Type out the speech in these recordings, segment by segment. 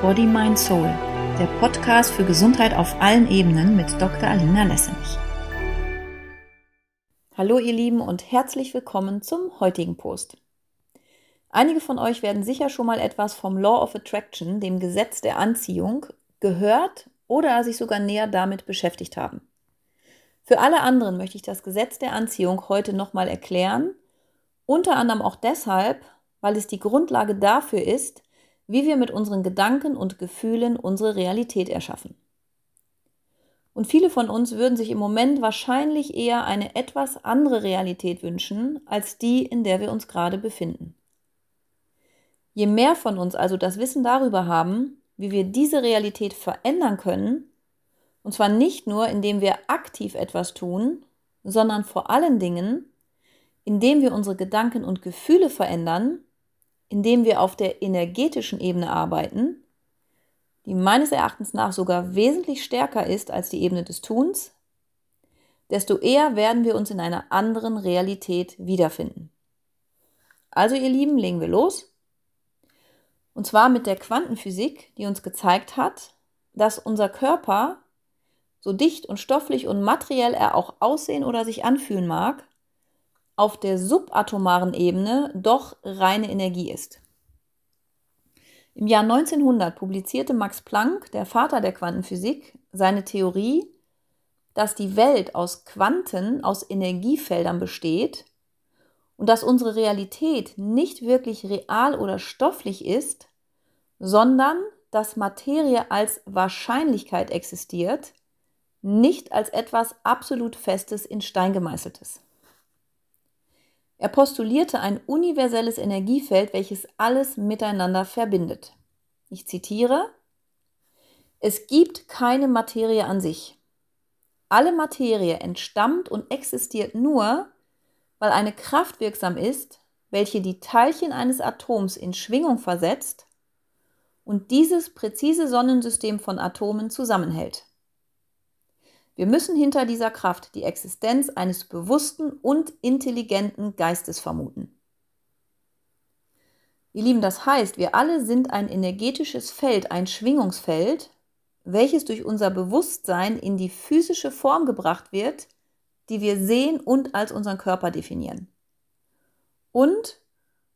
Body, Mind, Soul, der Podcast für Gesundheit auf allen Ebenen mit Dr. Alina Lessenich. Hallo ihr Lieben und herzlich willkommen zum heutigen Post. Einige von euch werden sicher schon mal etwas vom Law of Attraction, dem Gesetz der Anziehung, gehört oder sich sogar näher damit beschäftigt haben. Für alle anderen möchte ich das Gesetz der Anziehung heute nochmal erklären, unter anderem auch deshalb, weil es die Grundlage dafür ist, wie wir mit unseren Gedanken und Gefühlen unsere Realität erschaffen. Und viele von uns würden sich im Moment wahrscheinlich eher eine etwas andere Realität wünschen, als die, in der wir uns gerade befinden. Je mehr von uns also das Wissen darüber haben, wie wir diese Realität verändern können, und zwar nicht nur, indem wir aktiv etwas tun, sondern vor allen Dingen, indem wir unsere Gedanken und Gefühle verändern, indem wir auf der energetischen Ebene arbeiten, die meines Erachtens nach sogar wesentlich stärker ist als die Ebene des Tuns, desto eher werden wir uns in einer anderen Realität wiederfinden. Also ihr Lieben, legen wir los. Und zwar mit der Quantenphysik, die uns gezeigt hat, dass unser Körper, so dicht und stofflich und materiell er auch aussehen oder sich anfühlen mag, auf der subatomaren Ebene doch reine Energie ist. Im Jahr 1900 publizierte Max Planck, der Vater der Quantenphysik, seine Theorie, dass die Welt aus Quanten, aus Energiefeldern besteht und dass unsere Realität nicht wirklich real oder stofflich ist, sondern dass Materie als Wahrscheinlichkeit existiert, nicht als etwas absolut Festes in Stein gemeißeltes. Er postulierte ein universelles Energiefeld, welches alles miteinander verbindet. Ich zitiere, es gibt keine Materie an sich. Alle Materie entstammt und existiert nur, weil eine Kraft wirksam ist, welche die Teilchen eines Atoms in Schwingung versetzt und dieses präzise Sonnensystem von Atomen zusammenhält. Wir müssen hinter dieser Kraft die Existenz eines bewussten und intelligenten Geistes vermuten. Ihr Lieben, das heißt, wir alle sind ein energetisches Feld, ein Schwingungsfeld, welches durch unser Bewusstsein in die physische Form gebracht wird, die wir sehen und als unseren Körper definieren. Und,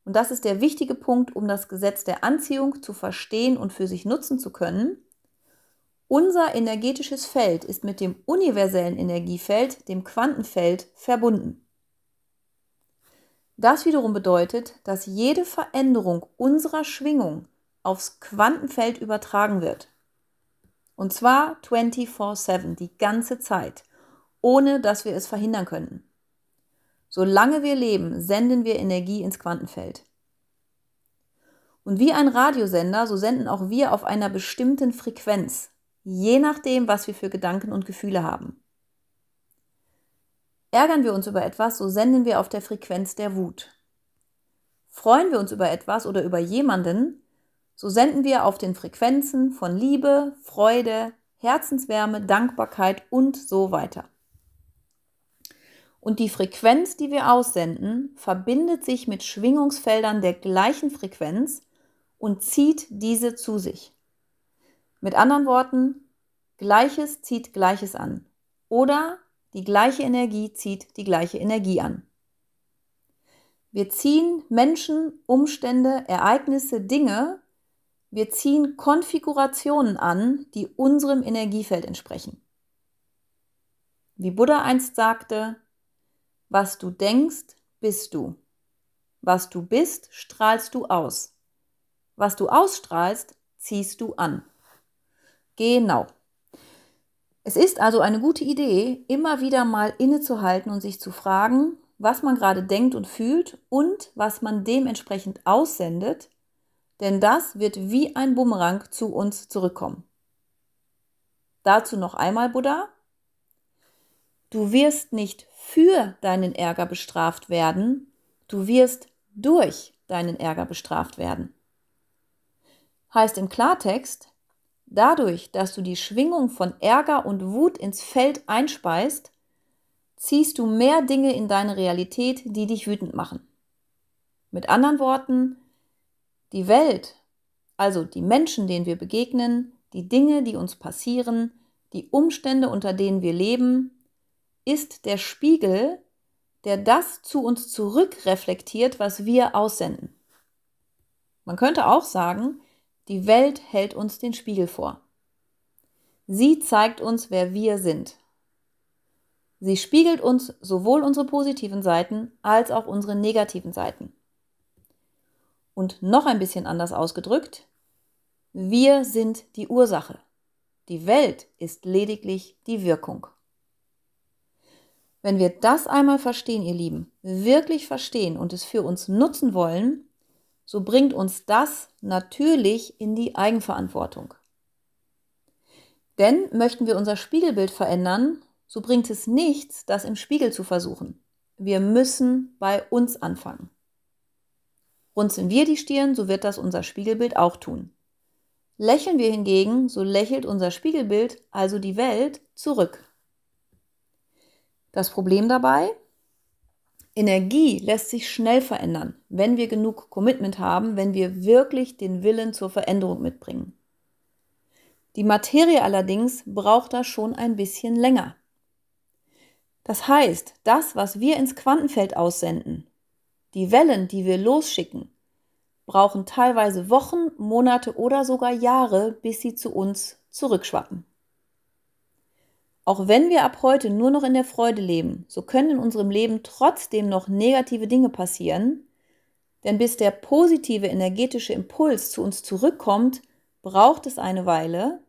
und das ist der wichtige Punkt, um das Gesetz der Anziehung zu verstehen und für sich nutzen zu können, unser energetisches Feld ist mit dem universellen Energiefeld, dem Quantenfeld, verbunden. Das wiederum bedeutet, dass jede Veränderung unserer Schwingung aufs Quantenfeld übertragen wird. Und zwar 24/7, die ganze Zeit, ohne dass wir es verhindern können. Solange wir leben, senden wir Energie ins Quantenfeld. Und wie ein Radiosender, so senden auch wir auf einer bestimmten Frequenz, je nachdem, was wir für Gedanken und Gefühle haben. Ärgern wir uns über etwas, so senden wir auf der Frequenz der Wut. Freuen wir uns über etwas oder über jemanden, so senden wir auf den Frequenzen von Liebe, Freude, Herzenswärme, Dankbarkeit und so weiter. Und die Frequenz, die wir aussenden, verbindet sich mit Schwingungsfeldern der gleichen Frequenz und zieht diese zu sich. Mit anderen Worten, Gleiches zieht Gleiches an. Oder die gleiche Energie zieht die gleiche Energie an. Wir ziehen Menschen, Umstände, Ereignisse, Dinge, wir ziehen Konfigurationen an, die unserem Energiefeld entsprechen. Wie Buddha einst sagte, was du denkst, bist du. Was du bist, strahlst du aus. Was du ausstrahlst, ziehst du an. Genau. Es ist also eine gute Idee, immer wieder mal innezuhalten und sich zu fragen, was man gerade denkt und fühlt und was man dementsprechend aussendet, denn das wird wie ein Bumerang zu uns zurückkommen. Dazu noch einmal Buddha. Du wirst nicht für deinen Ärger bestraft werden, du wirst durch deinen Ärger bestraft werden. Heißt im Klartext, Dadurch, dass du die Schwingung von Ärger und Wut ins Feld einspeist, ziehst du mehr Dinge in deine Realität, die dich wütend machen. Mit anderen Worten, die Welt, also die Menschen, denen wir begegnen, die Dinge, die uns passieren, die Umstände, unter denen wir leben, ist der Spiegel, der das zu uns zurückreflektiert, was wir aussenden. Man könnte auch sagen, die Welt hält uns den Spiegel vor. Sie zeigt uns, wer wir sind. Sie spiegelt uns sowohl unsere positiven Seiten als auch unsere negativen Seiten. Und noch ein bisschen anders ausgedrückt, wir sind die Ursache. Die Welt ist lediglich die Wirkung. Wenn wir das einmal verstehen, ihr Lieben, wirklich verstehen und es für uns nutzen wollen, so bringt uns das natürlich in die Eigenverantwortung. Denn möchten wir unser Spiegelbild verändern, so bringt es nichts, das im Spiegel zu versuchen. Wir müssen bei uns anfangen. Runzeln wir die Stirn, so wird das unser Spiegelbild auch tun. Lächeln wir hingegen, so lächelt unser Spiegelbild, also die Welt, zurück. Das Problem dabei? Energie lässt sich schnell verändern, wenn wir genug Commitment haben, wenn wir wirklich den Willen zur Veränderung mitbringen. Die Materie allerdings braucht da schon ein bisschen länger. Das heißt, das, was wir ins Quantenfeld aussenden, die Wellen, die wir losschicken, brauchen teilweise Wochen, Monate oder sogar Jahre, bis sie zu uns zurückschwappen. Auch wenn wir ab heute nur noch in der Freude leben, so können in unserem Leben trotzdem noch negative Dinge passieren, denn bis der positive energetische Impuls zu uns zurückkommt, braucht es eine Weile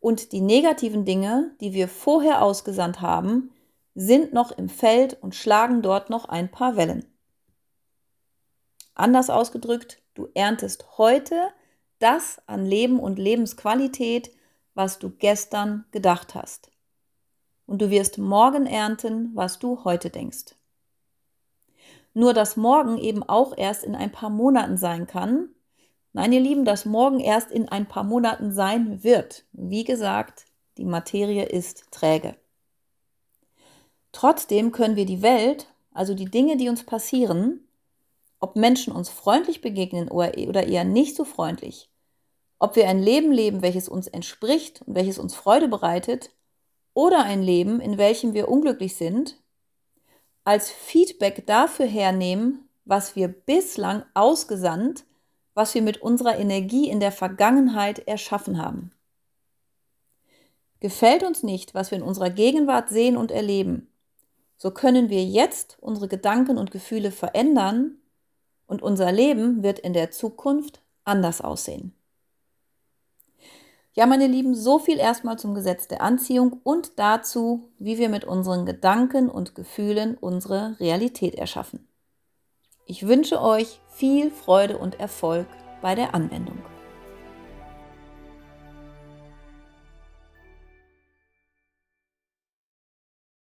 und die negativen Dinge, die wir vorher ausgesandt haben, sind noch im Feld und schlagen dort noch ein paar Wellen. Anders ausgedrückt, du erntest heute das an Leben und Lebensqualität, was du gestern gedacht hast. Und du wirst morgen ernten, was du heute denkst. Nur dass morgen eben auch erst in ein paar Monaten sein kann. Nein, ihr Lieben, dass morgen erst in ein paar Monaten sein wird. Wie gesagt, die Materie ist träge. Trotzdem können wir die Welt, also die Dinge, die uns passieren, ob Menschen uns freundlich begegnen oder eher nicht so freundlich, ob wir ein Leben leben, welches uns entspricht und welches uns Freude bereitet, oder ein Leben, in welchem wir unglücklich sind, als Feedback dafür hernehmen, was wir bislang ausgesandt, was wir mit unserer Energie in der Vergangenheit erschaffen haben. Gefällt uns nicht, was wir in unserer Gegenwart sehen und erleben, so können wir jetzt unsere Gedanken und Gefühle verändern und unser Leben wird in der Zukunft anders aussehen. Ja, meine Lieben, so viel erstmal zum Gesetz der Anziehung und dazu, wie wir mit unseren Gedanken und Gefühlen unsere Realität erschaffen. Ich wünsche euch viel Freude und Erfolg bei der Anwendung.